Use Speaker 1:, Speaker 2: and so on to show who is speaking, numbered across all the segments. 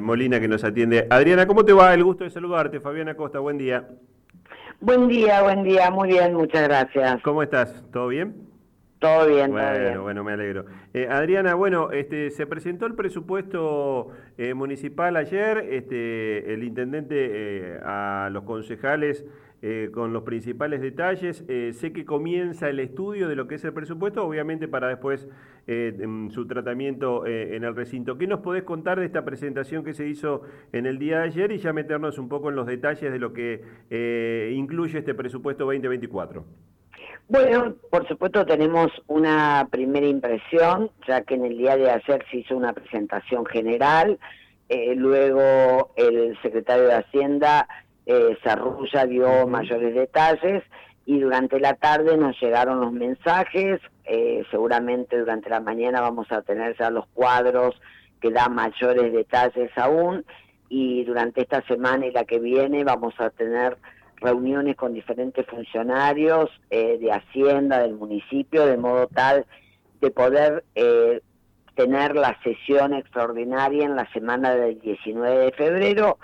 Speaker 1: Molina que nos atiende. Adriana, ¿cómo te va? El gusto de saludarte. Fabiana Costa, buen día.
Speaker 2: Buen día, buen día, muy bien, muchas gracias.
Speaker 1: ¿Cómo estás? ¿Todo bien?
Speaker 2: Todo bien,
Speaker 1: bueno,
Speaker 2: todo bien.
Speaker 1: Bueno, me alegro. Eh, Adriana, bueno, este, se presentó el presupuesto eh, municipal ayer, este, el intendente eh, a los concejales eh, con los principales detalles. Eh, sé que comienza el estudio de lo que es el presupuesto, obviamente para después eh, su tratamiento en el recinto. ¿Qué nos podés contar de esta presentación que se hizo en el día de ayer y ya meternos un poco en los detalles de lo que incluye este presupuesto 2024?
Speaker 2: Bueno, por supuesto tenemos una primera impresión, ya que en el día de ayer se hizo una presentación general, luego el secretario de Hacienda eh, Sarrulla dio mayores detalles y durante la tarde nos llegaron los mensajes, eh, seguramente durante la mañana vamos a tener ya los cuadros que dan mayores detalles aún. Y durante esta semana y la que viene vamos a tener reuniones con diferentes funcionarios eh, de Hacienda, del municipio, de modo tal de poder eh, tener la sesión extraordinaria en la semana del 19 de febrero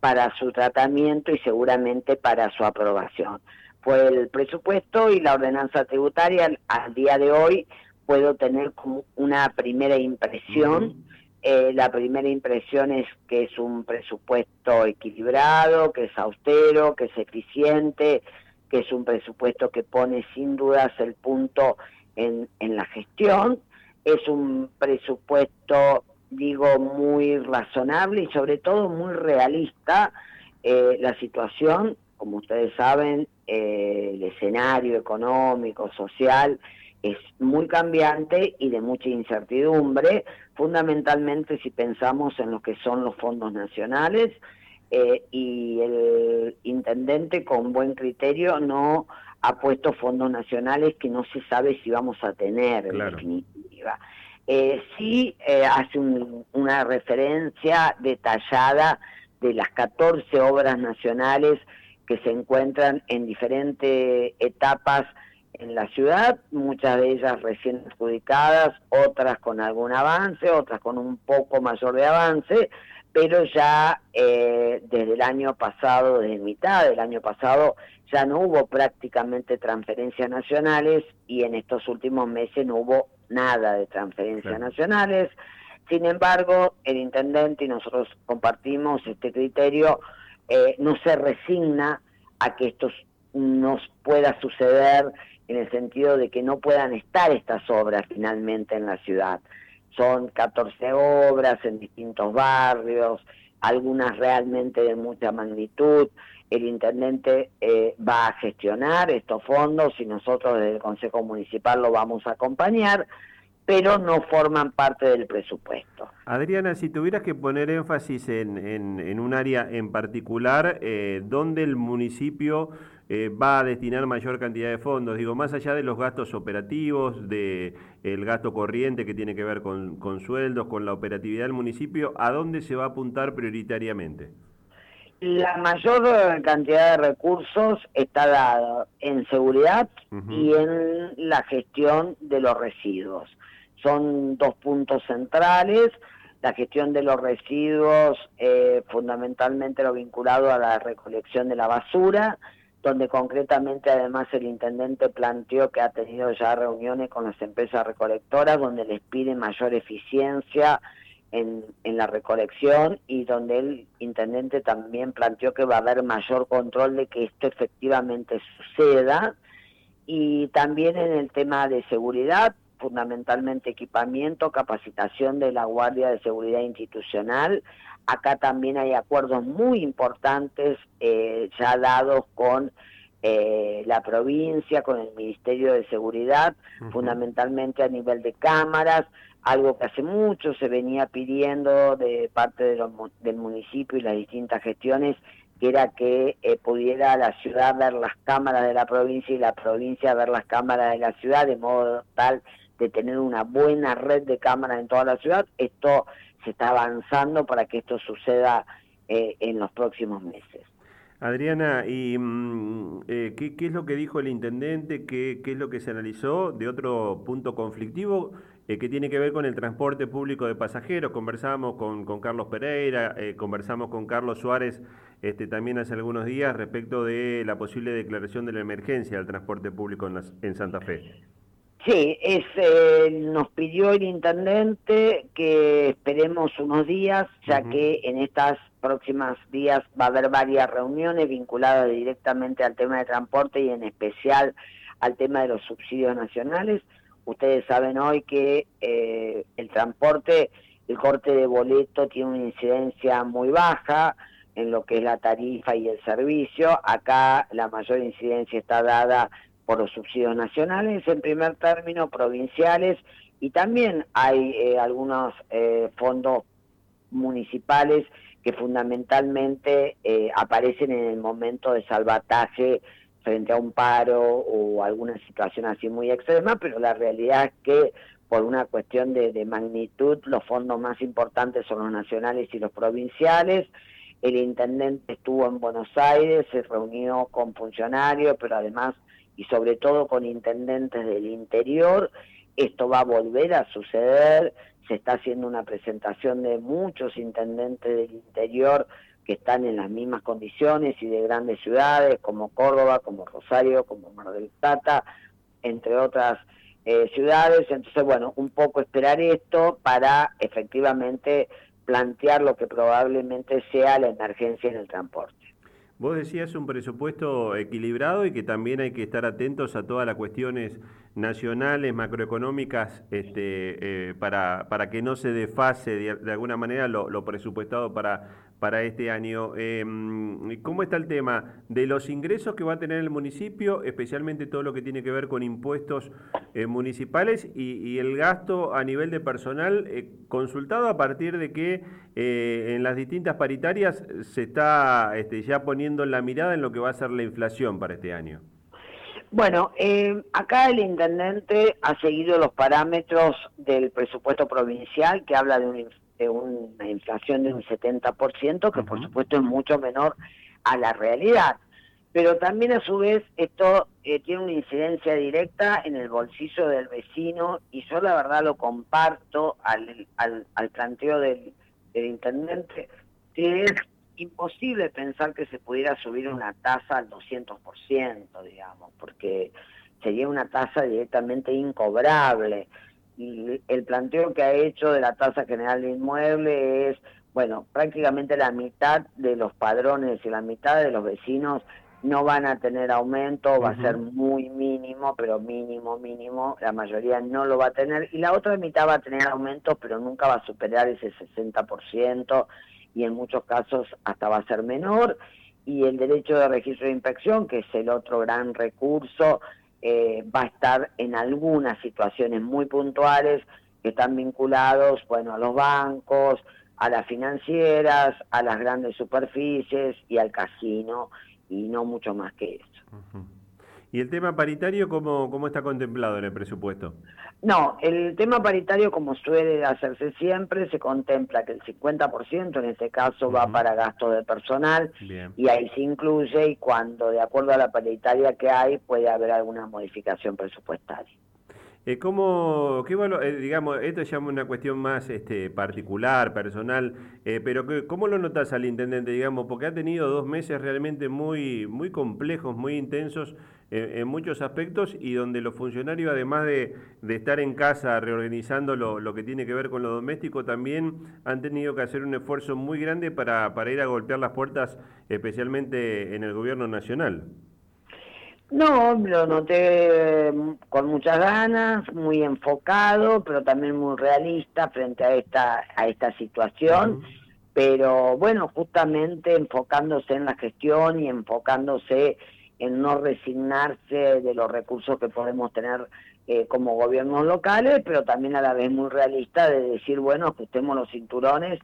Speaker 2: para su tratamiento y seguramente para su aprobación. Fue el presupuesto y la ordenanza tributaria al día de hoy puedo tener como una primera impresión. Eh, la primera impresión es que es un presupuesto equilibrado, que es austero, que es eficiente, que es un presupuesto que pone sin dudas el punto en, en la gestión. Es un presupuesto digo, muy razonable y sobre todo muy realista eh, la situación, como ustedes saben, eh, el escenario económico, social, es muy cambiante y de mucha incertidumbre, fundamentalmente si pensamos en lo que son los fondos nacionales, eh, y el intendente con buen criterio no ha puesto fondos nacionales que no se sabe si vamos a tener en definitiva. Eh, sí eh, hace una referencia detallada de las 14 obras nacionales que se encuentran en diferentes etapas en la ciudad, muchas de ellas recién adjudicadas, otras con algún avance, otras con un poco mayor de avance, pero ya eh, desde el año pasado, desde mitad del año pasado, ya no hubo prácticamente transferencias nacionales y en estos últimos meses no hubo nada de transferencias nacionales. Sin embargo, el intendente y nosotros compartimos este criterio, eh, no se resigna a que esto nos pueda suceder en el sentido de que no puedan estar estas obras finalmente en la ciudad. Son 14 obras en distintos barrios, algunas realmente de mucha magnitud. El intendente eh, va a gestionar estos fondos y nosotros desde el Consejo Municipal lo vamos a acompañar, pero no forman parte del presupuesto.
Speaker 1: Adriana, si tuvieras que poner énfasis en, en, un área en particular, eh, ¿dónde el municipio eh, va a destinar mayor cantidad de fondos? Digo, más allá de los gastos operativos, de el gasto corriente que tiene que ver con, con sueldos, con la operatividad del municipio, ¿a dónde se va a apuntar prioritariamente?
Speaker 2: La mayor cantidad de recursos está dada en seguridad y en la gestión de los residuos. Son dos puntos centrales, la gestión de los residuos, eh, fundamentalmente lo vinculado a la recolección de la basura, donde concretamente además el intendente planteó que ha tenido ya reuniones con las empresas recolectoras donde les pide mayor eficiencia en, en, la recolección y donde el intendente también planteó que va a haber mayor control de que esto efectivamente suceda y también en el tema de seguridad, fundamentalmente equipamiento, capacitación de la Guardia de Seguridad Institucional. Acá también hay acuerdos muy importantes eh, ya dados con eh, la provincia, con el Ministerio de Seguridad, fundamentalmente a nivel de cámaras, algo que hace mucho se venía pidiendo de parte del municipio y las distintas gestiones, que era que eh, pudiera la ciudad ver las cámaras de la provincia y la provincia ver las cámaras de la ciudad, de modo tal de tener una buena red de cámaras en toda la ciudad. Esto se está avanzando para que esto suceda eh, en los próximos meses.
Speaker 1: Adriana, ¿y mm, eh, ¿qué, es lo que dijo el intendente? ¿Qué, ¿Qué es lo que se analizó de otro punto conflictivo? eh, que tiene que ver con el transporte público de pasajeros. Conversamos con, Carlos Pereira, eh, conversamos con Carlos Suárez este, también hace algunos días respecto de la posible declaración de la emergencia del transporte público en, en Santa Fe.
Speaker 2: Sí, es, eh, nos pidió el intendente que esperemos unos días, ya que en estas próximas días va a haber varias reuniones vinculadas directamente al tema de transporte y en especial al tema de los subsidios nacionales. Ustedes saben hoy que eh, el transporte, el corte de boleto tiene una incidencia muy baja en lo que es la tarifa y el servicio. Acá la mayor incidencia está dada por los subsidios nacionales, en primer término provinciales, y también hay eh, algunos eh, fondos municipales que fundamentalmente eh, aparecen en el momento de salvataje frente a un paro o alguna situación así muy extrema, pero la realidad es que por una cuestión de, de magnitud los fondos más importantes son los nacionales y los provinciales. El intendente estuvo en Buenos Aires, se reunió con funcionarios, pero además y sobre todo con intendentes del interior. Esto va a volver a suceder, se está haciendo una presentación de muchos intendentes del interior que están en las mismas condiciones y de grandes ciudades como Córdoba, como Rosario, como Mar del Plata, entre otras eh, ciudades. Entonces, bueno, un poco esperar esto para efectivamente plantear lo que probablemente sea la emergencia en el transporte.
Speaker 1: Vos decías un presupuesto equilibrado y que también hay que estar atentos a todas las cuestiones nacionales, macroeconómicas, este, eh, para, para que no se desfase de, alguna manera lo, presupuestado para, para este año. Em, ¿Cómo está el tema de los ingresos que va a tener el municipio, especialmente todo lo que tiene que ver con impuestos eh, municipales y, el gasto a nivel de personal, eh, consultado a partir de que en las distintas paritarias se está este, ya poniendo la mirada en lo que va a ser la inflación para este año?
Speaker 2: Bueno, acá el intendente ha seguido los parámetros del presupuesto provincial que habla de un de una inflación de un 70%, que por supuesto es mucho menor a la realidad. Pero también a su vez esto eh, tiene una incidencia directa en el bolsillo del vecino y yo la verdad lo comparto al, al, al planteo del, del intendente, que es imposible pensar que se pudiera subir una tasa al 200%, digamos, porque sería una tasa directamente incobrable. Y el planteo que ha hecho de la tasa general de inmueble es, bueno, prácticamente la mitad de los padrones y la mitad de los vecinos no van a tener aumento, va a ser muy mínimo, pero mínimo, mínimo, la mayoría no lo va a tener, y la otra mitad va a tener aumento, pero nunca va a superar ese 60%, y en muchos casos hasta va a ser menor, y el derecho de registro de inspección, que es el otro gran recurso, eh, va a estar en algunas situaciones muy puntuales que están vinculados, bueno, a los bancos, a las financieras, a las grandes superficies y al casino, y no mucho más que eso.
Speaker 1: ¿Y el tema paritario cómo, cómo está contemplado en el presupuesto?
Speaker 2: No, el tema paritario, como suele hacerse siempre, se contempla que el 50% en este caso va para gastos de personal y ahí se incluye y cuando de acuerdo a la paritaria que hay puede haber alguna modificación presupuestaria.
Speaker 1: Eh, ¿cómo, qué, eh, digamos, esto es ya una cuestión más este, particular, personal, eh, pero ¿cómo lo notas al intendente, digamos? Porque ha tenido dos meses realmente muy, muy complejos, muy intensos en, muchos aspectos y donde los funcionarios, además de, estar en casa reorganizando lo, que tiene que ver con lo doméstico, también han tenido que hacer un esfuerzo muy grande para, para ir a golpear las puertas, especialmente en el gobierno nacional.
Speaker 2: No, lo noté mm, con muchas ganas, muy enfocado, pero también muy realista frente a esta a esta situación. Pero bueno, justamente enfocándose en la gestión y enfocándose en no resignarse de los recursos que podemos tener eh, como gobiernos locales, pero también a la vez muy realista de decir, bueno, ajustemos los cinturones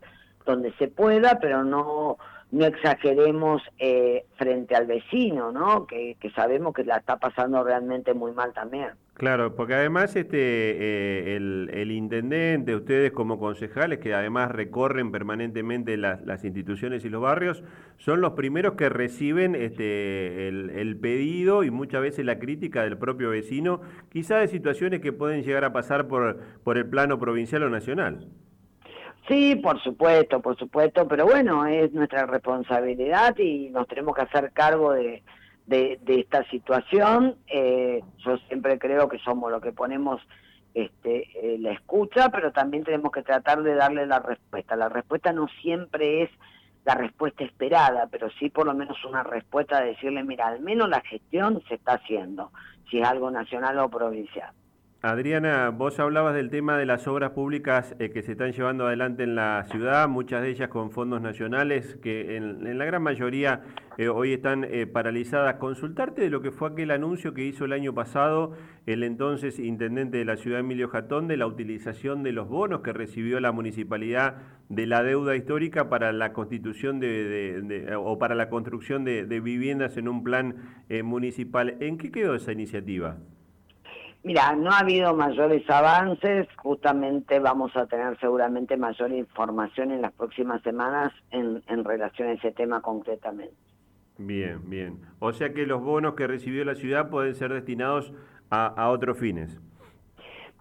Speaker 2: donde se pueda, pero no no exageremos eh, frente al vecino, ¿no? Que, sabemos que la está pasando realmente muy mal también.
Speaker 1: Claro, porque además este eh, el, intendente, ustedes como concejales, que además recorren permanentemente las, instituciones y los barrios, son los primeros que reciben este el, pedido y muchas veces la crítica del propio vecino, quizá de situaciones que pueden llegar a pasar por, por el plano provincial o nacional.
Speaker 2: Sí, por supuesto, por supuesto, pero bueno, es nuestra responsabilidad y nos tenemos que hacer cargo de, de, esta situación. Eh, yo siempre creo que somos lo que ponemos este, eh, la escucha, pero también tenemos que tratar de darle la respuesta. La respuesta no siempre es la respuesta esperada, pero sí por lo menos una respuesta de decirle, mira, al menos la gestión se está haciendo, si es algo nacional o provincial.
Speaker 1: Adriana, vos hablabas del tema de las obras públicas eh, que se están llevando adelante en la ciudad, muchas de ellas con fondos nacionales, que en, la gran mayoría eh, hoy están eh, paralizadas. Consultarte de lo que fue aquel anuncio que hizo el año pasado el entonces intendente de la ciudad, Emilio Jatón, de la utilización de los bonos que recibió la municipalidad de la deuda histórica para la constitución de, o para la construcción de, viviendas en un plan municipal. ¿En qué quedó esa iniciativa?
Speaker 2: Mira, no ha habido mayores avances, justamente vamos a tener seguramente mayor información en las próximas semanas en, relación a ese tema concretamente.
Speaker 1: Bien, bien. O sea que los bonos que recibió la ciudad pueden ser destinados a, otros fines.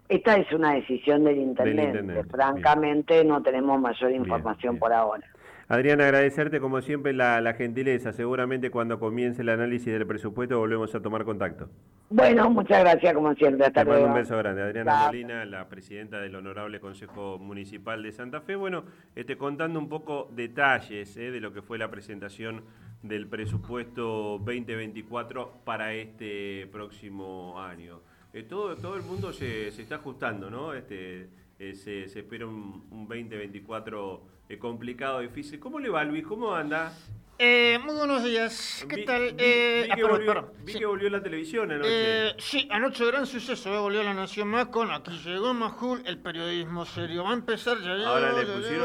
Speaker 2: Esta es una decisión del intendente. Francamente no tenemos mayor información por ahora.
Speaker 1: Adriana, agradecerte como siempre la, gentileza. Seguramente cuando comience el análisis del presupuesto volvemos a tomar contacto.
Speaker 2: Bueno, muchas gracias como siempre. Hasta
Speaker 1: Te mando un beso grande. Adriana Molina, la presidenta del Honorable Consejo Municipal de Santa Fe. Bueno, este, contando un poco detalles eh, de lo que fue la presentación del presupuesto 2024 para este próximo año. Eh, todo, todo el mundo se, se está ajustando, ¿no? Este, eh, se, espera un, 2024 eh, complicado, difícil. ¿Cómo le va, Luis? ¿Cómo anda?
Speaker 3: Eh, muy buenos días. ¿Qué tal?
Speaker 1: Vi, eh, que, volvió, vi que, volvió, la televisión anoche.
Speaker 3: sí, anoche gran suceso. volvió la Nación más con Aquí llegó Majul, el periodismo serio. Va a empezar ya.
Speaker 1: Ahora le pusieron